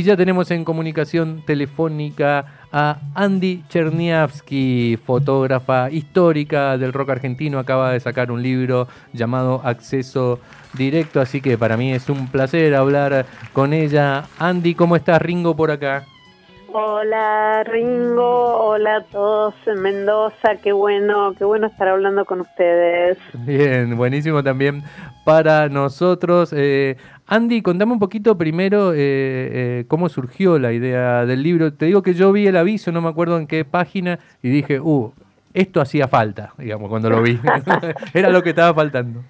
Y ya tenemos en comunicación telefónica a Andy Cherniavsky, fotógrafa histórica del rock argentino. Acaba de sacar un libro llamado Acceso Directo, así que para mí es un placer hablar con ella. Andy, ¿cómo estás? Ringo por acá. Hola Ringo, hola a todos en Mendoza, qué bueno, qué bueno estar hablando con ustedes. Bien, buenísimo también para nosotros. Eh, Andy, contame un poquito primero eh, eh, cómo surgió la idea del libro. Te digo que yo vi el aviso, no me acuerdo en qué página, y dije, uh, esto hacía falta, digamos, cuando lo vi. Era lo que estaba faltando.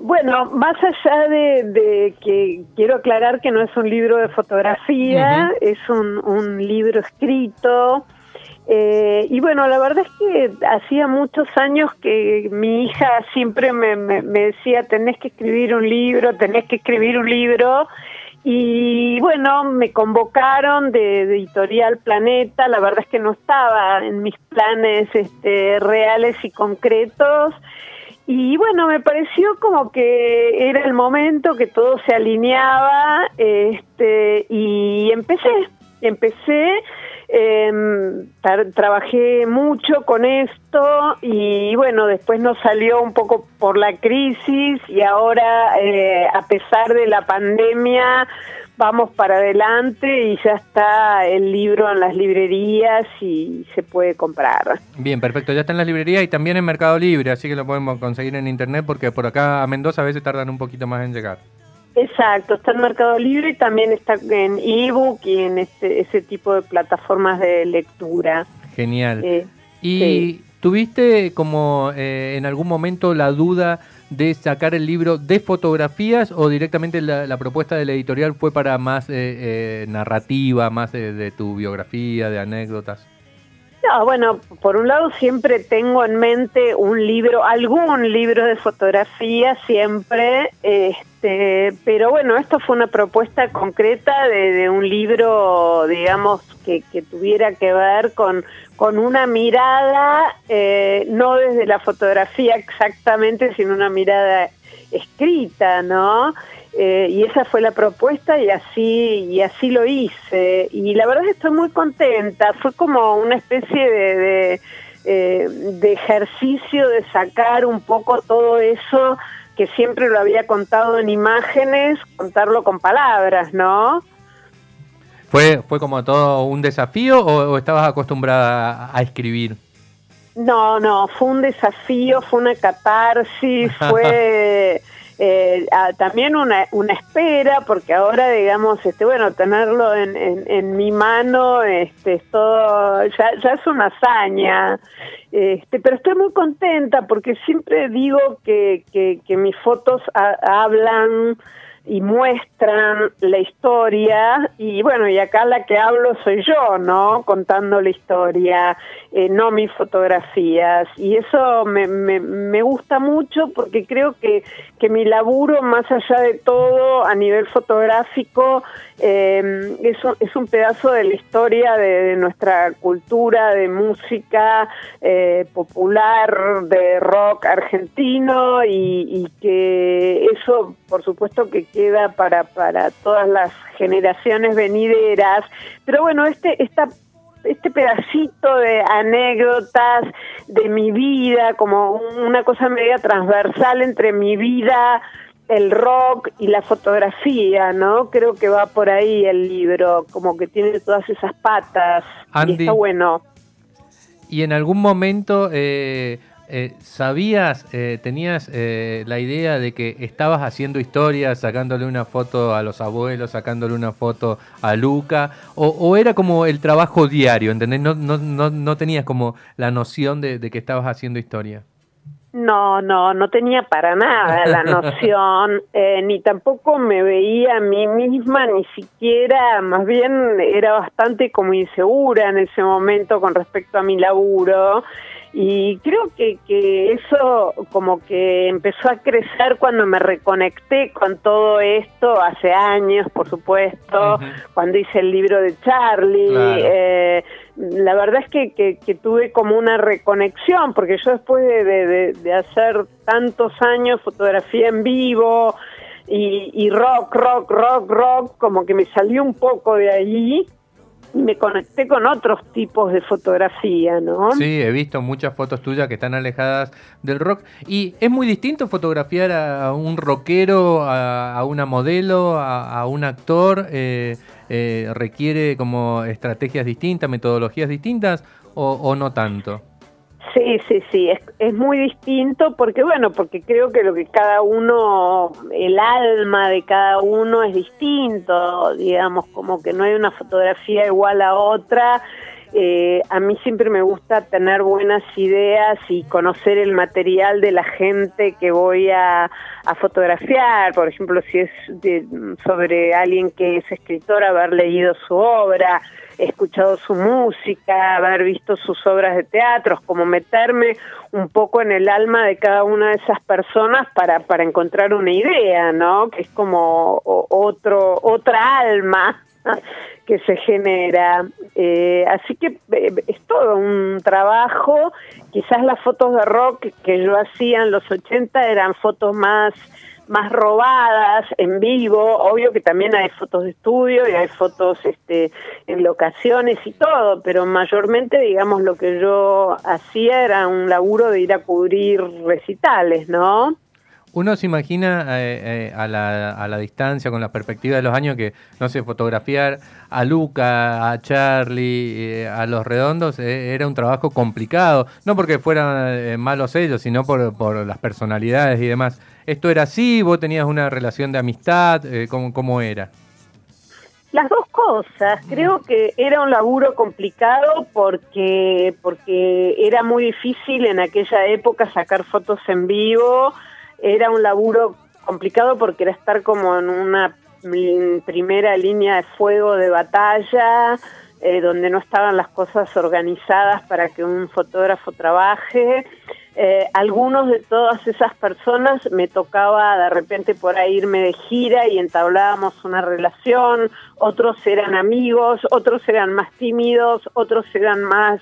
Bueno, más allá de, que quiero aclarar que no es un libro de fotografía, es un, libro escrito. Eh, y bueno, la verdad es que hacía muchos años que mi hija siempre me, decía, tenés que escribir un libro, tenés que escribir un libro. Y bueno, me convocaron de, Editorial Planeta, la verdad es que no estaba en mis planes este, reales y concretos. Y bueno, me pareció como que era el momento que todo se alineaba este, y empecé, empecé, em, trabajé mucho con esto y bueno, después nos salió un poco por la crisis y ahora eh, a pesar de la pandemia vamos para adelante y ya está el libro en las librerías y se puede comprar. Bien, perfecto, ya está en las librerías y también en Mercado Libre, así que lo podemos conseguir en internet porque por acá a Mendoza a veces tardan un poquito más en llegar. Exacto, está en Mercado Libre y también está en ebook y en este, ese tipo de plataformas de lectura. Genial. Eh, ¿Y tuviste como eh, en algún momento la duda de sacar el libro de fotografías o directamente la, propuesta de la editorial fue para más eh, eh, narrativa, más de tu biografía, de anécdotas? No, bueno, por un lado siempre tengo en mente un libro, algún libro de fotografía siempre, este, pero bueno, esto fue una propuesta concreta de, un libro, digamos, que, que, tuviera que ver con, con una mirada, eh, no desde la fotografía exactamente, sino una mirada escrita, ¿no? Eh, y esa fue la propuesta y así y así lo hice. Y la verdad es que estoy muy contenta. Fue como una especie de, eh, de, ejercicio de sacar un poco todo eso que siempre lo había contado en imágenes contarlo con palabras no fue fue como todo un desafío o, o estabas acostumbrada a escribir no no fue un desafío fue una catarsis fue eh, también una, una espera, porque ahora, digamos, este bueno, tenerlo en, en, mi mano este, es todo, ya, ya es una hazaña. Este, pero estoy muy contenta porque siempre digo que, que, que mis fotos hablan y muestran la historia y bueno, y acá la que hablo soy yo, ¿no? Contando la historia, eh, no mis fotografías. Y eso me, me, me, gusta mucho porque creo que, que mi laburo, más allá de todo, a nivel fotográfico, eh, es, un, es un pedazo de la historia de, nuestra cultura, de música eh, popular, de rock argentino y, y que eso, por supuesto, que queda para, para todas las generaciones venideras. Pero bueno, este, esta este pedacito de anécdotas de mi vida, como una cosa media transversal entre mi vida, el rock y la fotografía, ¿no? Creo que va por ahí el libro, como que tiene todas esas patas y está bueno. ¿Y en algún momento eh, eh, ¿Sabías, eh, tenías eh, la idea de que estabas haciendo historias, sacándole una foto a los abuelos, sacándole una foto a Luca? ¿O, era como el trabajo diario, ¿entendés? No, no, no, no tenías como la noción de, de, que estabas haciendo historia. No, no, no tenía para nada la noción, ni tampoco me veía a mí misma, ni siquiera, más bien era bastante como insegura en ese momento con respecto a mi laburo y creo que, que eso como que empezó a crecer cuando me reconecté con todo esto hace años, por supuesto, cuando hice el libro de Charlie. Eh, la verdad es que, que, tuve como una reconexión, porque yo después de, de, de hacer tantos años fotografía en vivo, y, y rock, rock, rock, rock, como que me salió un poco de ahí me conecté con otros tipos de fotografía, ¿no? Sí, he visto muchas fotos tuyas que están alejadas del rock. ¿Y es muy distinto fotografiar a un rockero, a, una modelo, a, un actor? Eh, eh, ¿Requiere como estrategias distintas, metodologías distintas o no tanto? Sí, sí, sí, es, es, muy distinto porque, bueno, porque creo que lo que cada uno, el alma de cada uno es distinto, digamos, como que no hay una fotografía igual a otra. Eh, a mí siempre me gusta tener buenas ideas y conocer el material de la gente que voy a, fotografiar, por ejemplo, si es de, sobre alguien que es escritor, haber leído su obra escuchado su música, haber visto sus obras de teatro, como meterme un poco en el alma de cada una de esas personas para, para encontrar una idea, ¿no? Que es como otro, otra alma que se genera. Eh, así que eh, es todo un trabajo. Quizás las fotos de rock que yo hacía en los 80 eran fotos más más robadas en vivo, obvio que también hay fotos de estudio y hay fotos este en locaciones y todo, pero mayormente digamos lo que yo hacía era un laburo de ir a cubrir recitales, ¿no? Uno se imagina eh, eh, a, la, a, la, distancia, con la perspectiva de los años, que, no sé, fotografiar a Luca, a Charlie, eh, a los redondos, era un trabajo complicado. No porque fueran malos ellos, sino por, por, las personalidades y demás. ¿Esto era así? ¿Vos tenías una relación de amistad? ¿cómo, ¿Cómo era? Las dos cosas. Creo que era un laburo complicado porque, porque era muy difícil en aquella época sacar fotos en vivo era un laburo complicado porque era estar como en una primera línea de fuego de batalla, eh, donde no estaban las cosas organizadas para que un fotógrafo trabaje. Eh, algunos de todas esas personas me tocaba de repente por ahí irme de gira y entablábamos una relación, otros eran amigos, otros eran más tímidos, otros eran más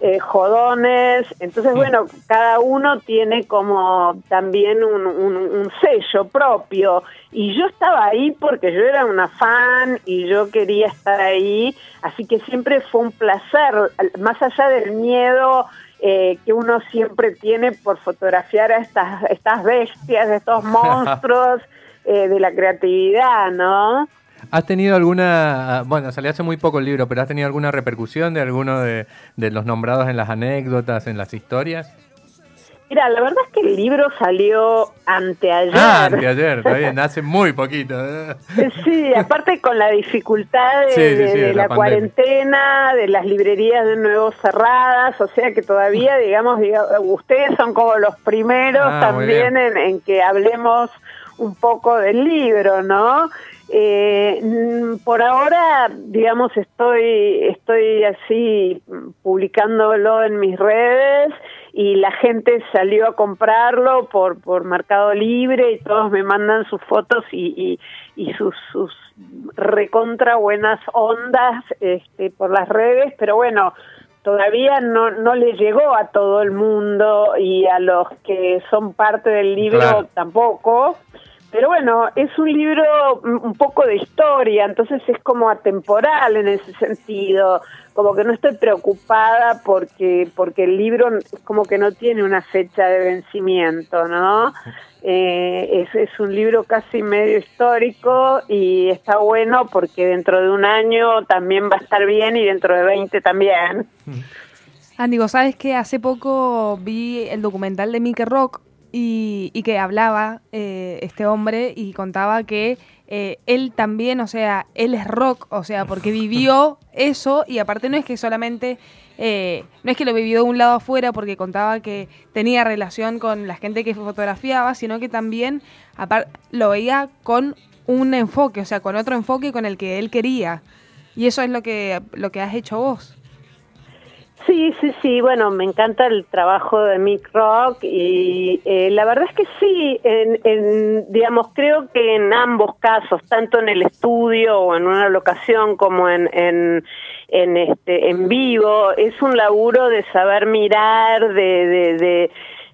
eh, jodones. Entonces, mm. bueno, cada uno tiene como también un, un, sello propio. Y yo estaba ahí porque yo era una fan y yo quería estar ahí. Así que siempre fue un placer, más allá del miedo. Eh, que uno siempre tiene por fotografiar a estas, estas bestias, estos monstruos eh, de la creatividad, ¿no? ¿Has tenido alguna, bueno, salió hace muy poco el libro, pero ¿has tenido alguna repercusión de alguno de, los nombrados en las anécdotas, en las historias? Mira, la verdad es que el libro salió anteayer. Ah, anteayer, está bien, hace muy poquito. ¿eh? Sí, aparte con la dificultad de, la, cuarentena, de las librerías de nuevo cerradas, o sea que todavía, digamos, ustedes son como los primeros ah, también en, en que hablemos un poco del libro, ¿no? Eh, mm, por ahora, digamos, estoy, estoy así publicándolo en mis redes y la gente salió a comprarlo por, por Mercado Libre y todos me mandan sus fotos y, y, sus, sus recontra buenas ondas este, por las redes, pero bueno, todavía no, no le llegó a todo el mundo y a los que son parte del libro tampoco. Pero bueno, es un libro un poco de historia, entonces es como atemporal en ese sentido, como que no estoy preocupada porque porque el libro como que no tiene una fecha de vencimiento, ¿no? Eh, es, un libro casi medio histórico y está bueno porque dentro de un año también va a estar bien y dentro de 20 también. Andy, sabes que hace poco vi el documental de Mickey Rock y, que hablaba eh, este hombre y contaba que eh, él también, o sea, él es rock, o sea, porque vivió eso y aparte no es que solamente, eh, no es que lo vivió de un lado afuera porque contaba que tenía relación con la gente que fotografiaba, sino que también lo veía con un enfoque, o sea, con otro enfoque con el que él quería. Y eso es lo que, lo que has hecho vos. Sí, sí, sí, bueno, me encanta el trabajo de Mick Rock y eh, la verdad es que sí, en, digamos, creo que en ambos casos, tanto en el estudio o en una locación como en, en, en, este, en vivo, es un laburo de saber mirar, de, de, de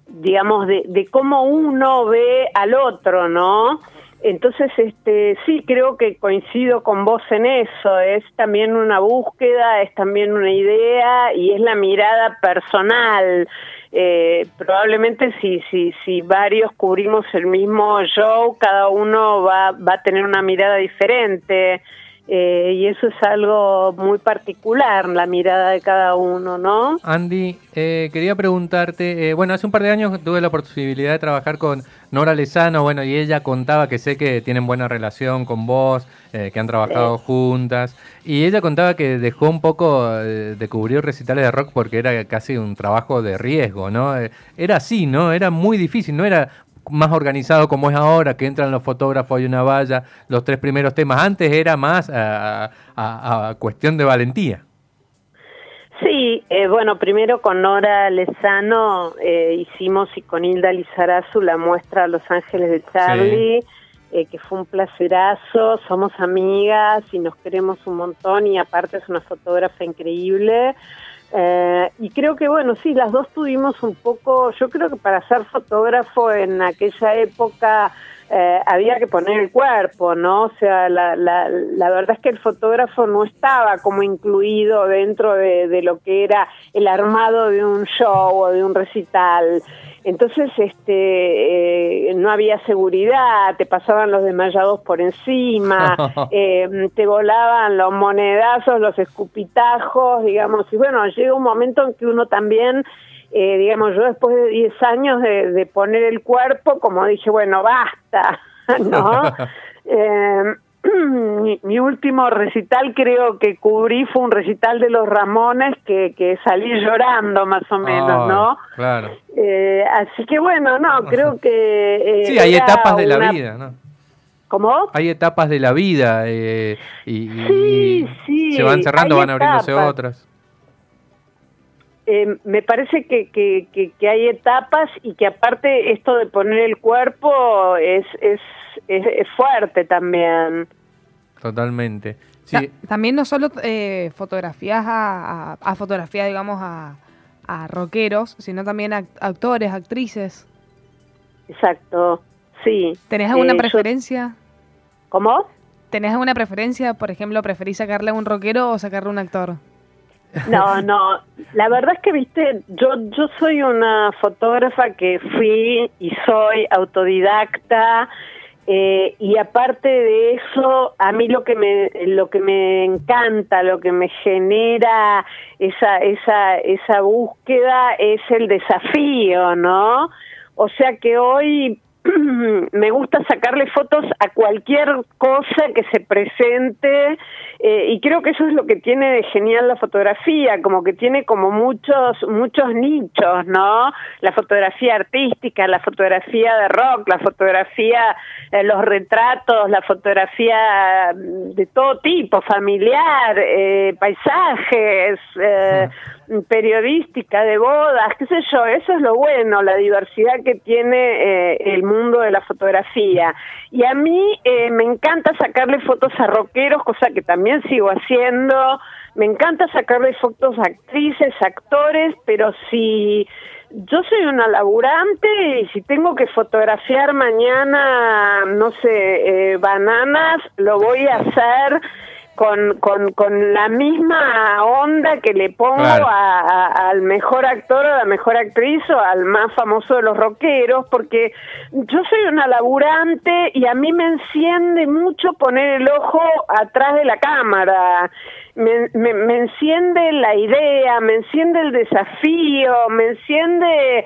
digamos, de, de cómo uno ve al otro, ¿no? Entonces, este, sí, creo que coincido con vos en eso. Es también una búsqueda, es también una idea y es la mirada personal. Eh, probablemente si, si, si varios cubrimos el mismo show, cada uno va, va a tener una mirada diferente. Eh, y eso es algo muy particular, la mirada de cada uno, ¿no? Andy, eh, quería preguntarte, eh, bueno, hace un par de años tuve la posibilidad de trabajar con Nora Lezano, bueno, y ella contaba que sé que tienen buena relación con vos, que han trabajado juntas, y ella contaba que dejó un poco de cubrir recitales de rock porque era casi un trabajo de riesgo, ¿no? Era así, ¿no? Era muy difícil, no era más organizado como es ahora, que entran los fotógrafos y una valla, los tres primeros temas. Antes era más a, cuestión de valentía. Sí, eh, bueno, primero con Nora Lezano eh, hicimos y con Hilda Lizarazu la muestra Los Ángeles de Charlie, eh, que fue un placerazo, somos amigas y nos queremos un montón y aparte es una fotógrafa increíble. Eh, y creo que, bueno, sí, las dos tuvimos un poco, yo creo que para ser fotógrafo en aquella época eh, había que poner el cuerpo, ¿no? O sea, la, la, la, verdad es que el fotógrafo no estaba como incluido dentro de, de lo que era el armado de un show o de un recital. Entonces, este, eh, no había seguridad, te pasaban los desmayados por encima, eh, te volaban los monedazos, los escupitajos, digamos, y bueno, llega un momento en que uno también, eh, digamos, yo después de 10 años de, de, poner el cuerpo, como dije, bueno, basta, ¿no? mi, último recital creo que cubrí fue un recital de los Ramones que, que salí llorando más o menos, ¿no? Claro. Eh, así que bueno, no, creo que... Eh, sí, hay etapas de la vida, ¿no? ¿Cómo? Hay etapas de la vida eh, y, se van cerrando, van abriéndose otras. Eh, me parece que, que, que, hay etapas y que aparte esto de poner el cuerpo es, es, es, fuerte también. Totalmente. también no solo eh, fotografías a, a, fotografías, digamos, a, a rockeros, sino también a actores, actrices. Exacto, sí. ¿Tenés alguna eh, preferencia? ¿Cómo? ¿Tenés alguna preferencia? Por ejemplo, ¿preferís sacarle a un rockero o sacarle a un actor? No, no, la verdad es que, viste, yo, yo soy una fotógrafa que fui y soy autodidacta, eh, y aparte de eso, a mí lo que me lo que me encanta, lo que me genera esa esa esa búsqueda es el desafío, ¿no? O sea que hoy me gusta sacarle fotos a cualquier cosa que se presente eh, y creo que eso es lo que tiene de genial la fotografía, como que tiene como muchos muchos nichos, ¿no? La fotografía artística, la fotografía de rock, la fotografía, eh, los retratos, la fotografía de todo tipo, familiar, eh, paisajes, eh, periodística, de bodas, qué sé yo, eso es lo bueno, la diversidad que tiene eh, el mundo de la fotografía. Y a mí eh, me encanta sacarle fotos a rockeros, cosa que también sigo haciendo, me encanta sacarle fotos a actrices, actores, pero si yo soy una laburante y si tengo que fotografiar mañana, no sé, eh, bananas, lo voy a hacer con, con, con la misma onda que le pongo al mejor actor o la mejor actriz o al más famoso de los rockeros, porque yo soy una laburante y a mí me enciende mucho poner el ojo atrás de la cámara me, me, enciende la idea, me enciende el desafío, me enciende,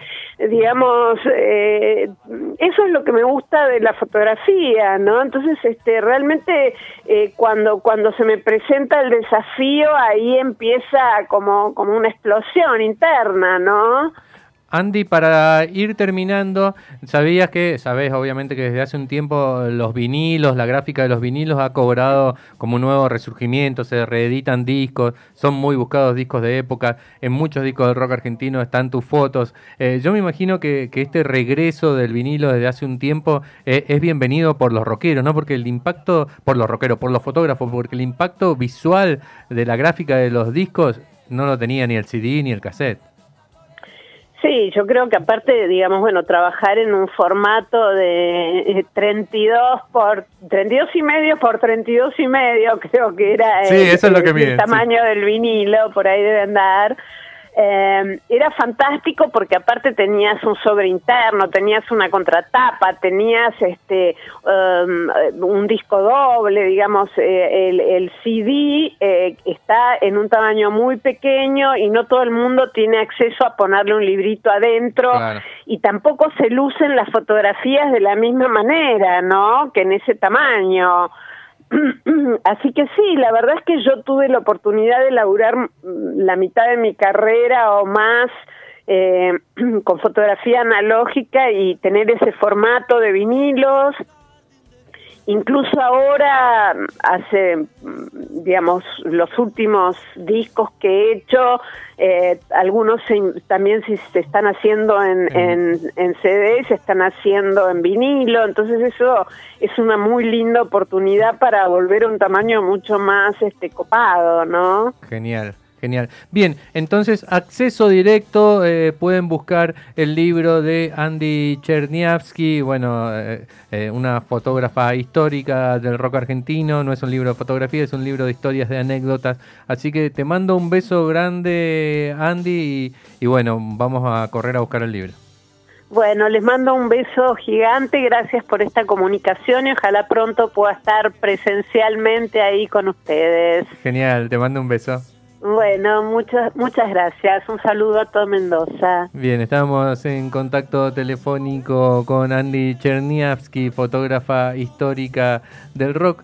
digamos, eh, eso es lo que me gusta de la fotografía, ¿no? Entonces, este, realmente eh, cuando cuando se me presenta el desafío, ahí empieza como como una explosión interna, ¿no? Andy, para ir terminando, sabías que, sabes obviamente que desde hace un tiempo los vinilos, la gráfica de los vinilos ha cobrado como un nuevo resurgimiento, se reeditan discos, son muy buscados discos de época, en muchos discos del rock argentino están tus fotos. Eh, yo me imagino que, este regreso del vinilo desde hace un tiempo eh, es bienvenido por los rockeros, ¿no? Porque el impacto, por los rockeros, por los fotógrafos, porque el impacto visual de la gráfica de los discos no lo tenía ni el CD ni el cassette. Sí, yo creo que aparte, digamos, bueno, trabajar en un formato de 32 eh, por 32 y medio por 32 y medio, creo que era el, tamaño del vinilo, por ahí debe andar. Eh, era fantástico porque aparte tenías un sobre interno, tenías una contratapa, tenías este um, un disco doble, digamos, eh, el, el, CD eh, está en un tamaño muy pequeño y no todo el mundo tiene acceso a ponerle un librito adentro y tampoco se lucen las fotografías de la misma manera, ¿no? Que en ese tamaño. Así que sí, la verdad es que yo tuve la oportunidad de laburar mm, la mitad de mi carrera o más eh, con fotografía analógica y tener ese formato de vinilos Incluso ahora, hace, digamos, los últimos discos que he hecho, eh, algunos también se, están haciendo en, en, en CD, se están haciendo en vinilo, entonces eso es una muy linda oportunidad para volver a un tamaño mucho más este copado, ¿no? Genial. Genial. Bien, entonces acceso directo, eh, pueden buscar el libro de Andy Cherniavsky, bueno, eh, eh, una fotógrafa histórica del rock argentino, no es un libro de fotografía, es un libro de historias, de anécdotas. Así que te mando un beso grande, Andy, y, bueno, vamos a correr a buscar el libro. Bueno, les mando un beso gigante, gracias por esta comunicación y ojalá pronto pueda estar presencialmente ahí con ustedes. Genial, te mando un beso. Bueno, muchas muchas gracias. Un saludo a todo Mendoza. Bien, estamos en contacto telefónico con Andy Cherniavsky, fotógrafa histórica del rock.